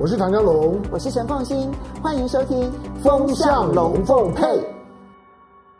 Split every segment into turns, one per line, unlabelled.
我是唐江龙，
我是陈凤新，欢迎收听《
风向龙凤配》。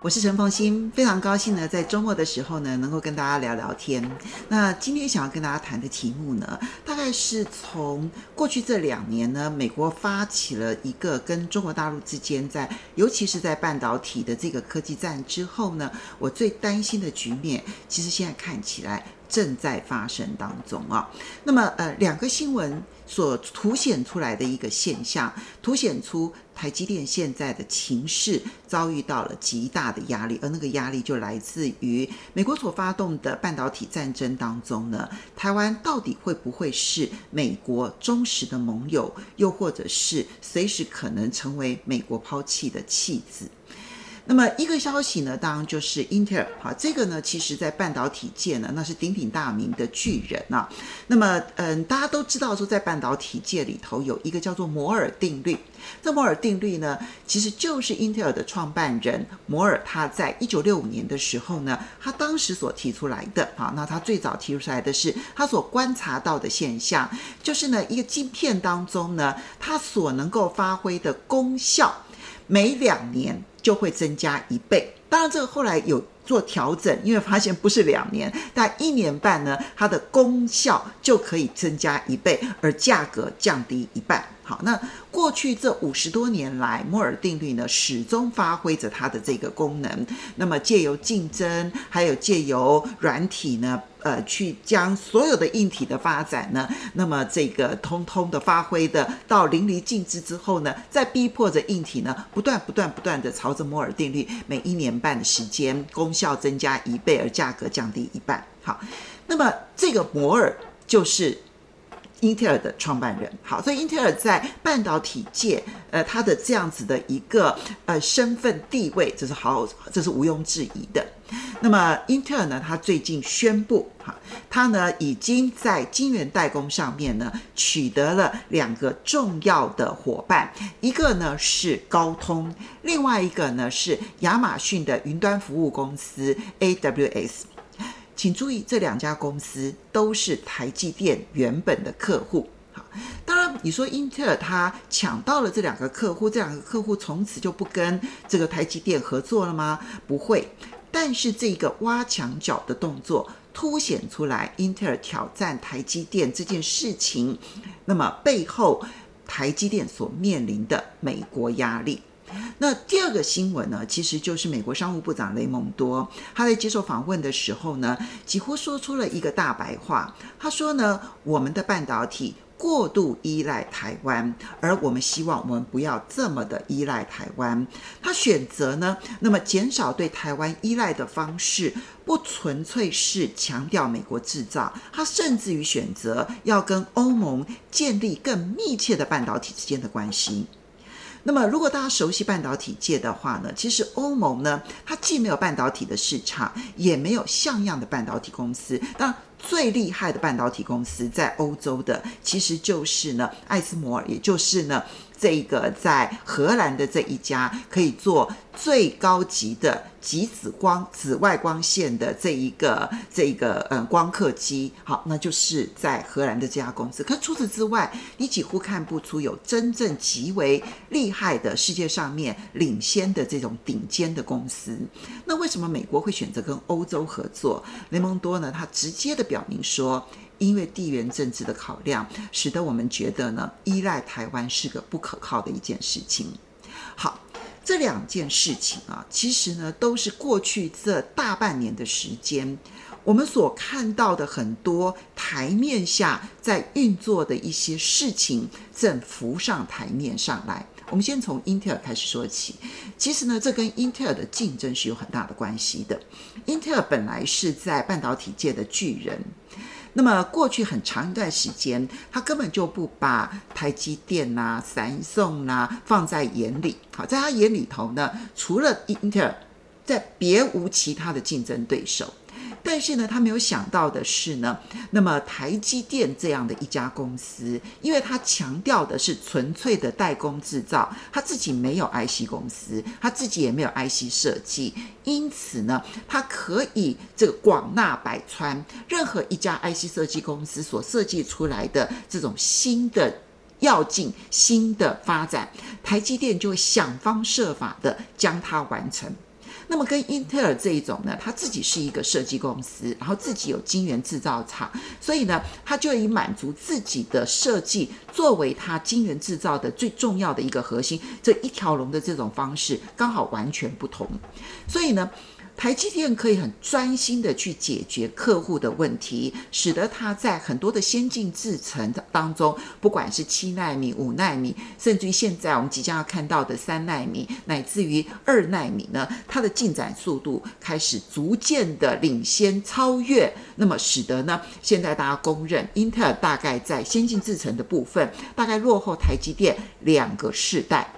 我是陈凤新，非常高兴呢，在周末的时候呢，能够跟大家聊聊天。那今天想要跟大家谈的题目呢，大概是从过去这两年呢，美国发起了一个跟中国大陆之间在，尤其是在半导体的这个科技战之后呢，我最担心的局面，其实现在看起来正在发生当中啊。那么呃，两个新闻。所凸显出来的一个现象，凸显出台积电现在的情势遭遇到了极大的压力，而那个压力就来自于美国所发动的半导体战争当中呢，台湾到底会不会是美国忠实的盟友，又或者是随时可能成为美国抛弃的弃子？那么一个消息呢，当然就是英特尔哈，这个呢，其实在半导体界呢，那是鼎鼎大名的巨人啊。那么，嗯，大家都知道说，在半导体界里头有一个叫做摩尔定律。这摩尔定律呢，其实就是英特尔的创办人摩尔他在一九六五年的时候呢，他当时所提出来的啊。那他最早提出来的是他所观察到的现象，就是呢，一个晶片当中呢，它所能够发挥的功效，每两年。就会增加一倍。当然，这个后来有做调整，因为发现不是两年，但一年半呢，它的功效就可以增加一倍，而价格降低一半。好，那过去这五十多年来，摩尔定律呢，始终发挥着它的这个功能。那么借由竞争，还有借由软体呢，呃，去将所有的硬体的发展呢，那么这个通通的发挥的到淋漓尽致之后呢，再逼迫着硬体呢，不断不断不断的朝着摩尔定律，每一年半的时间，功效增加一倍，而价格降低一半。好，那么这个摩尔就是。英特尔的创办人，好，所以英特尔在半导体界，呃，他的这样子的一个呃身份地位，这是好，这是毋庸置疑的。那么，英特尔呢，他最近宣布，哈，他呢已经在晶圆代工上面呢取得了两个重要的伙伴，一个呢是高通，另外一个呢是亚马逊的云端服务公司 AWS。请注意，这两家公司都是台积电原本的客户。好，当然你说英特尔他抢到了这两个客户，这两个客户从此就不跟这个台积电合作了吗？不会。但是这一个挖墙脚的动作凸显出来，英特尔挑战台积电这件事情，那么背后台积电所面临的美国压力。那第二个新闻呢，其实就是美国商务部长雷蒙多，他在接受访问的时候呢，几乎说出了一个大白话。他说呢，我们的半导体过度依赖台湾，而我们希望我们不要这么的依赖台湾。他选择呢，那么减少对台湾依赖的方式，不纯粹是强调美国制造，他甚至于选择要跟欧盟建立更密切的半导体之间的关系。那么，如果大家熟悉半导体界的话呢，其实欧盟呢，它既没有半导体的市场，也没有像样的半导体公司。那，最厉害的半导体公司在欧洲的，其实就是呢，艾斯摩尔，也就是呢。这个在荷兰的这一家可以做最高级的极紫光、紫外光线的这一个这一个嗯光刻机，好，那就是在荷兰的这家公司。可除此之外，你几乎看不出有真正极为厉害的世界上面领先的这种顶尖的公司。那为什么美国会选择跟欧洲合作？雷蒙多呢？他直接的表明说。因为地缘政治的考量，使得我们觉得呢，依赖台湾是个不可靠的一件事情。好，这两件事情啊，其实呢，都是过去这大半年的时间，我们所看到的很多台面下在运作的一些事情，正浮上台面上来。我们先从英特尔开始说起。其实呢，这跟英特尔的竞争是有很大的关系的。英特尔本来是在半导体界的巨人。那么过去很长一段时间，他根本就不把台积电呐、啊、三送呐放在眼里。好，在他眼里头呢，除了英特尔，在别无其他的竞争对手。但是呢，他没有想到的是呢，那么台积电这样的一家公司，因为他强调的是纯粹的代工制造，他自己没有 IC 公司，他自己也没有 IC 设计，因此呢，他可以这个广纳百川，任何一家 IC 设计公司所设计出来的这种新的要进新的发展，台积电就会想方设法的将它完成。那么跟英特尔这一种呢，它自己是一个设计公司，然后自己有晶圆制造厂，所以呢，它就以满足自己的设计作为它晶圆制造的最重要的一个核心，这一条龙的这种方式刚好完全不同，所以呢。台积电可以很专心的去解决客户的问题，使得它在很多的先进制程当中，不管是七纳米、五纳米，甚至于现在我们即将要看到的三纳米，乃至于二纳米呢，它的进展速度开始逐渐的领先超越，那么使得呢，现在大家公认，英特尔大概在先进制程的部分，大概落后台积电两个世代。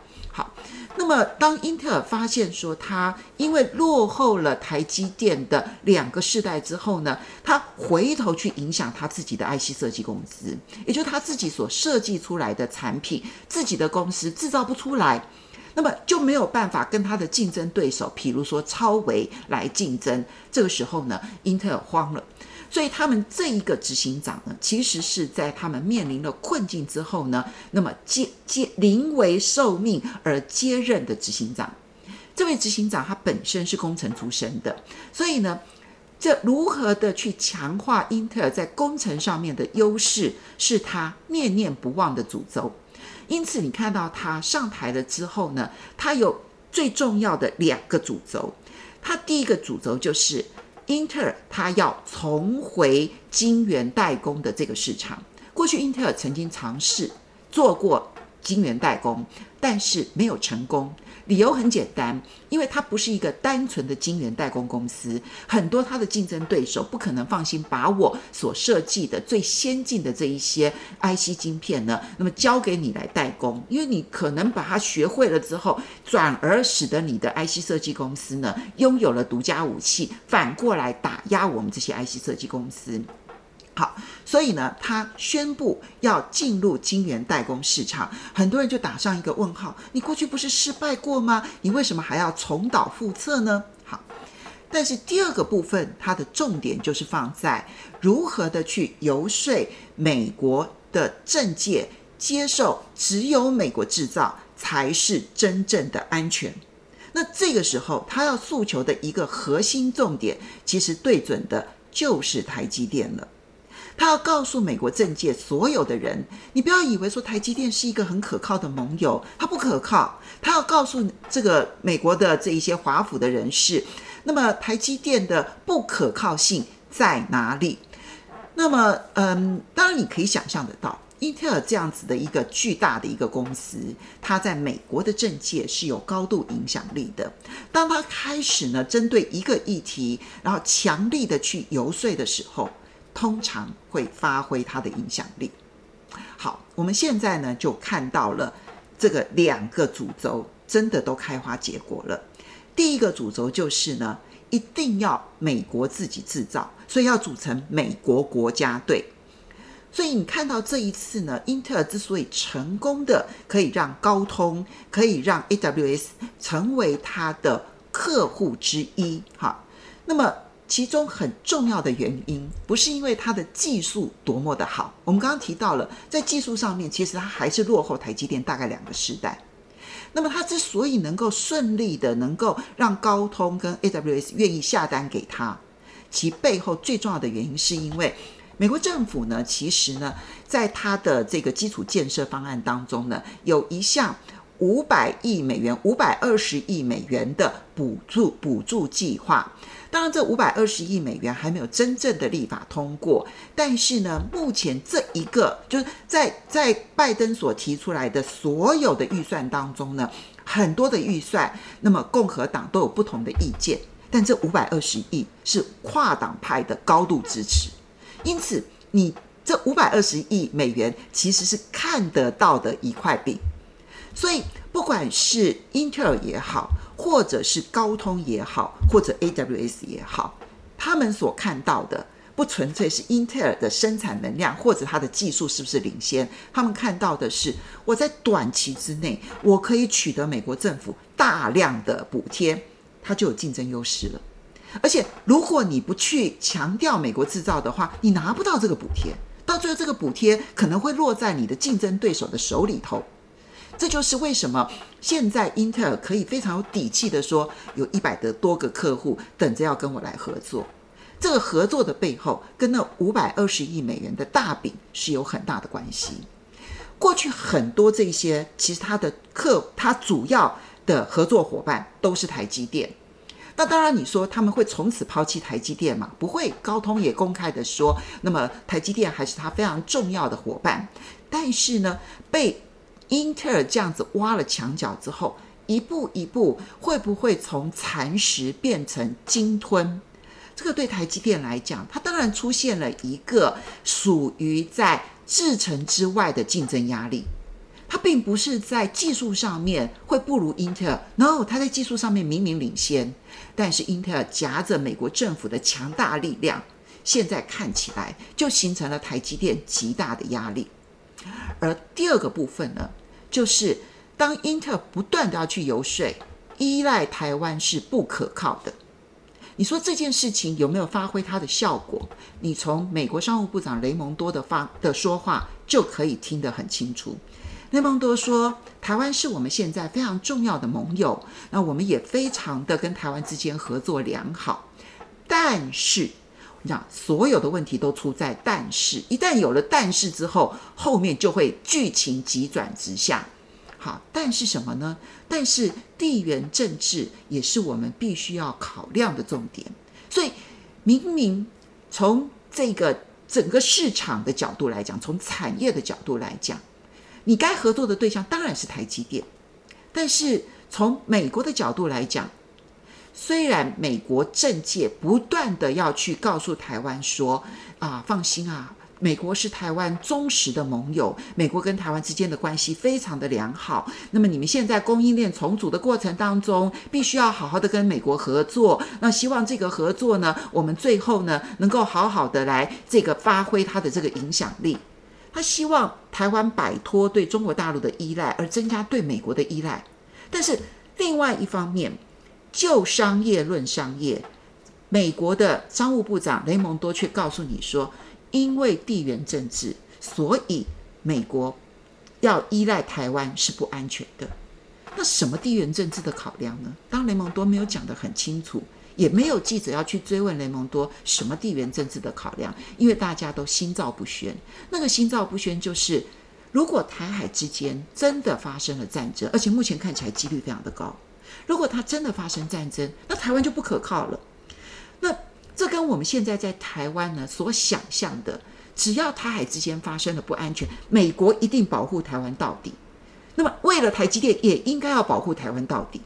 那么，当英特尔发现说他因为落后了台积电的两个世代之后呢，他回头去影响他自己的 IC 设计公司，也就是他自己所设计出来的产品，自己的公司制造不出来，那么就没有办法跟他的竞争对手，譬如说超微来竞争。这个时候呢，英特尔慌了。所以他们这一个执行长呢，其实是在他们面临了困境之后呢，那么接接临危受命而接任的执行长。这位执行长他本身是工程出身的，所以呢，这如何的去强化英特尔在工程上面的优势，是他念念不忘的主轴。因此，你看到他上台了之后呢，他有最重要的两个主轴。他第一个主轴就是。英特尔它要重回晶圆代工的这个市场。过去英特尔曾经尝试做过晶圆代工，但是没有成功。理由很简单，因为它不是一个单纯的晶圆代工公司，很多它的竞争对手不可能放心把我所设计的最先进的这一些 IC 晶片呢，那么交给你来代工，因为你可能把它学会了之后，转而使得你的 IC 设计公司呢拥有了独家武器，反过来打压我们这些 IC 设计公司。好，所以呢，他宣布要进入晶圆代工市场，很多人就打上一个问号：你过去不是失败过吗？你为什么还要重蹈覆辙呢？好，但是第二个部分，它的重点就是放在如何的去游说美国的政界接受，只有美国制造才是真正的安全。那这个时候，他要诉求的一个核心重点，其实对准的就是台积电了。他要告诉美国政界所有的人，你不要以为说台积电是一个很可靠的盟友，它不可靠。他要告诉这个美国的这一些华府的人士，那么台积电的不可靠性在哪里？那么，嗯，当然你可以想象得到，英特尔这样子的一个巨大的一个公司，它在美国的政界是有高度影响力的。当他开始呢，针对一个议题，然后强力的去游说的时候。通常会发挥它的影响力。好，我们现在呢就看到了这个两个主轴真的都开花结果了。第一个主轴就是呢，一定要美国自己制造，所以要组成美国国家队。所以你看到这一次呢，英特尔之所以成功的可以让高通，可以让 AWS 成为它的客户之一，哈，那么。其中很重要的原因，不是因为它的技术多么的好。我们刚刚提到了，在技术上面，其实它还是落后台积电大概两个世代。那么它之所以能够顺利的能够让高通跟 AWS 愿意下单给他，其背后最重要的原因，是因为美国政府呢，其实呢，在它的这个基础建设方案当中呢，有一项五百亿美元、五百二十亿美元的补助补助计划。当然，这五百二十亿美元还没有真正的立法通过，但是呢，目前这一个就是在在拜登所提出来的所有的预算当中呢，很多的预算，那么共和党都有不同的意见，但这五百二十亿是跨党派的高度支持，因此你这五百二十亿美元其实是看得到的一块饼，所以不管是英特尔也好。或者是高通也好，或者 AWS 也好，他们所看到的不纯粹是英特尔的生产能量或者它的技术是不是领先，他们看到的是我在短期之内我可以取得美国政府大量的补贴，它就有竞争优势了。而且如果你不去强调美国制造的话，你拿不到这个补贴。到最后这个补贴可能会落在你的竞争对手的手里头。这就是为什么现在英特尔可以非常有底气的说，有一百的多个客户等着要跟我来合作。这个合作的背后，跟那五百二十亿美元的大饼是有很大的关系。过去很多这些，其实他的客，他主要的合作伙伴都是台积电。那当然，你说他们会从此抛弃台积电吗？不会。高通也公开的说，那么台积电还是他非常重要的伙伴。但是呢，被英特尔这样子挖了墙角之后，一步一步会不会从蚕食变成鲸吞？这个对台积电来讲，它当然出现了一个属于在制程之外的竞争压力。它并不是在技术上面会不如英特尔，no，它在技术上面明明领先，但是英特尔夹着美国政府的强大力量，现在看起来就形成了台积电极大的压力。而第二个部分呢，就是当英特尔不断的要去游说，依赖台湾是不可靠的。你说这件事情有没有发挥它的效果？你从美国商务部长雷蒙多的发的说话就可以听得很清楚。雷蒙多说，台湾是我们现在非常重要的盟友，那我们也非常的跟台湾之间合作良好，但是。你讲所有的问题都出在但是，一旦有了但是之后，后面就会剧情急转直下。好，但是什么呢？但是地缘政治也是我们必须要考量的重点。所以，明明从这个整个市场的角度来讲，从产业的角度来讲，你该合作的对象当然是台积电。但是从美国的角度来讲，虽然美国政界不断的要去告诉台湾说啊，放心啊，美国是台湾忠实的盟友，美国跟台湾之间的关系非常的良好。那么你们现在供应链重组的过程当中，必须要好好的跟美国合作。那希望这个合作呢，我们最后呢，能够好好的来这个发挥它的这个影响力。他希望台湾摆脱对中国大陆的依赖，而增加对美国的依赖。但是另外一方面，就商业论商业，美国的商务部长雷蒙多却告诉你说，因为地缘政治，所以美国要依赖台湾是不安全的。那什么地缘政治的考量呢？当雷蒙多没有讲得很清楚，也没有记者要去追问雷蒙多什么地缘政治的考量，因为大家都心照不宣。那个心照不宣就是，如果台海之间真的发生了战争，而且目前看起来几率非常的高。如果它真的发生战争，那台湾就不可靠了。那这跟我们现在在台湾呢所想象的，只要台海之间发生了不安全，美国一定保护台湾到底。那么为了台积电，也应该要保护台湾到底。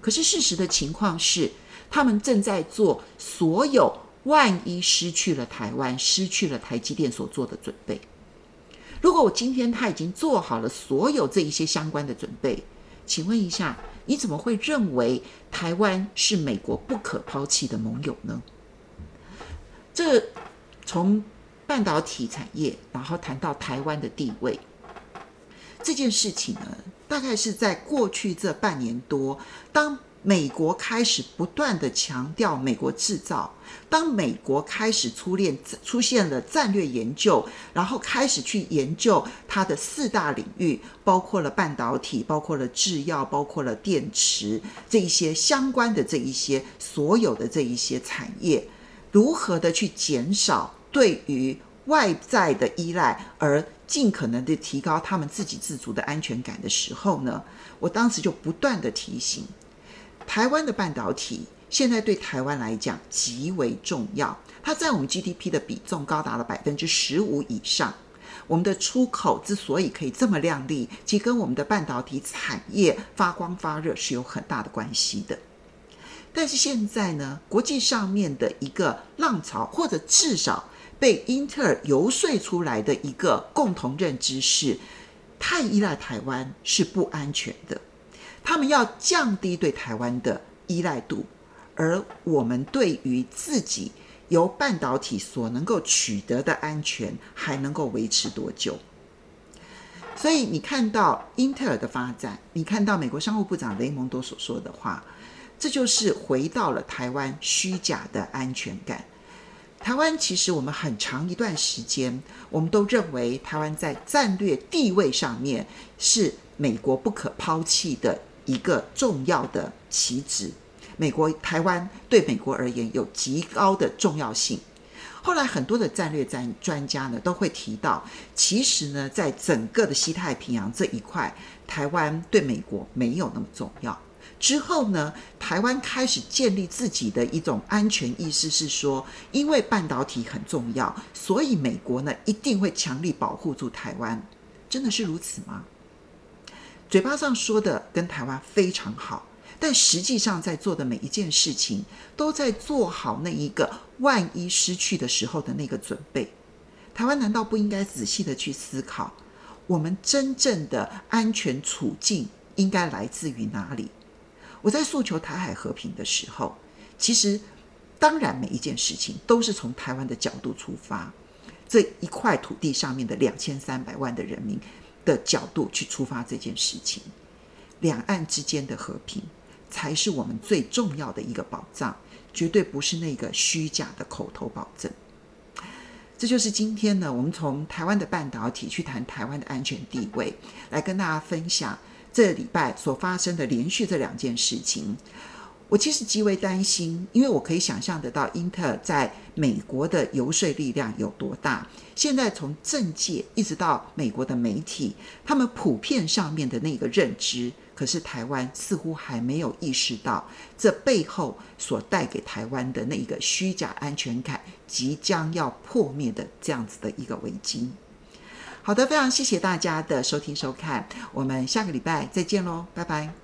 可是事实的情况是，他们正在做所有万一失去了台湾、失去了台积电所做的准备。如果我今天他已经做好了所有这一些相关的准备，请问一下。你怎么会认为台湾是美国不可抛弃的盟友呢？这从半导体产业，然后谈到台湾的地位，这件事情呢，大概是在过去这半年多，当。美国开始不断地强调美国制造。当美国开始出现出现了战略研究，然后开始去研究它的四大领域，包括了半导体，包括了制药，包括了电池这一些相关的这一些所有的这一些产业，如何的去减少对于外在的依赖，而尽可能的提高他们自给自足的安全感的时候呢，我当时就不断地提醒。台湾的半导体现在对台湾来讲极为重要，它在我们 GDP 的比重高达了百分之十五以上。我们的出口之所以可以这么亮丽，其实跟我们的半导体产业发光发热是有很大的关系的。但是现在呢，国际上面的一个浪潮，或者至少被英特尔游说出来的一个共同认知是，太依赖台湾是不安全的。他们要降低对台湾的依赖度，而我们对于自己由半导体所能够取得的安全还能够维持多久？所以你看到英特尔的发展，你看到美国商务部长雷蒙多所说的话，这就是回到了台湾虚假的安全感。台湾其实我们很长一段时间，我们都认为台湾在战略地位上面是美国不可抛弃的一个重要的棋子。美国台湾对美国而言有极高的重要性。后来很多的战略战专家呢都会提到，其实呢在整个的西太平洋这一块，台湾对美国没有那么重要。之后呢，台湾开始建立自己的一种安全意识，是说，因为半导体很重要，所以美国呢一定会强力保护住台湾。真的是如此吗？嘴巴上说的跟台湾非常好，但实际上在做的每一件事情，都在做好那一个万一失去的时候的那个准备。台湾难道不应该仔细的去思考，我们真正的安全处境应该来自于哪里？我在诉求台海和平的时候，其实当然每一件事情都是从台湾的角度出发，这一块土地上面的两千三百万的人民的角度去出发这件事情，两岸之间的和平才是我们最重要的一个保障，绝对不是那个虚假的口头保证。这就是今天呢，我们从台湾的半导体去谈台湾的安全地位，来跟大家分享。这礼拜所发生的连续这两件事情，我其实极为担心，因为我可以想象得到英特尔在美国的游说力量有多大。现在从政界一直到美国的媒体，他们普遍上面的那个认知，可是台湾似乎还没有意识到这背后所带给台湾的那一个虚假安全感即将要破灭的这样子的一个危机。好的，非常谢谢大家的收听收看，我们下个礼拜再见喽，拜拜。